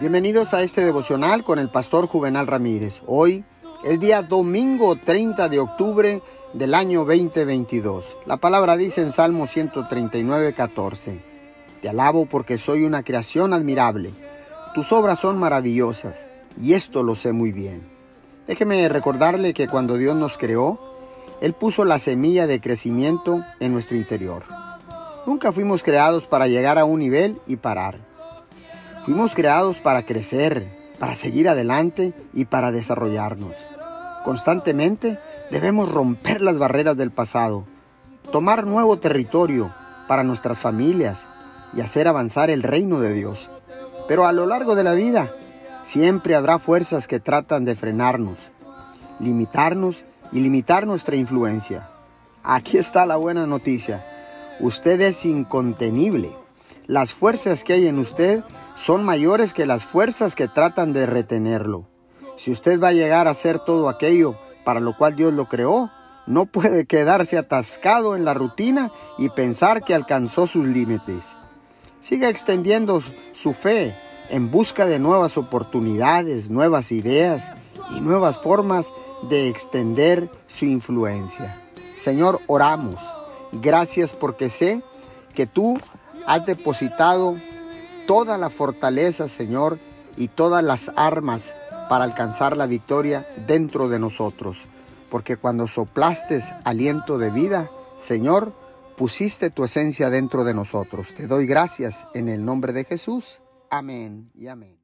Bienvenidos a este devocional con el pastor Juvenal Ramírez. Hoy es día domingo 30 de octubre del año 2022. La palabra dice en Salmo 139, 14. Te alabo porque soy una creación admirable. Tus obras son maravillosas y esto lo sé muy bien. Déjeme recordarle que cuando Dios nos creó, Él puso la semilla de crecimiento en nuestro interior. Nunca fuimos creados para llegar a un nivel y parar. Fuimos creados para crecer, para seguir adelante y para desarrollarnos. Constantemente debemos romper las barreras del pasado, tomar nuevo territorio para nuestras familias y hacer avanzar el reino de Dios. Pero a lo largo de la vida siempre habrá fuerzas que tratan de frenarnos, limitarnos y limitar nuestra influencia. Aquí está la buena noticia Usted es incontenible. Las fuerzas que hay en usted son mayores que las fuerzas que tratan de retenerlo. Si usted va a llegar a hacer todo aquello para lo cual Dios lo creó, no puede quedarse atascado en la rutina y pensar que alcanzó sus límites. Siga extendiendo su fe en busca de nuevas oportunidades, nuevas ideas y nuevas formas de extender su influencia. Señor, oramos Gracias porque sé que tú has depositado toda la fortaleza, Señor, y todas las armas para alcanzar la victoria dentro de nosotros. Porque cuando soplaste aliento de vida, Señor, pusiste tu esencia dentro de nosotros. Te doy gracias en el nombre de Jesús. Amén y amén.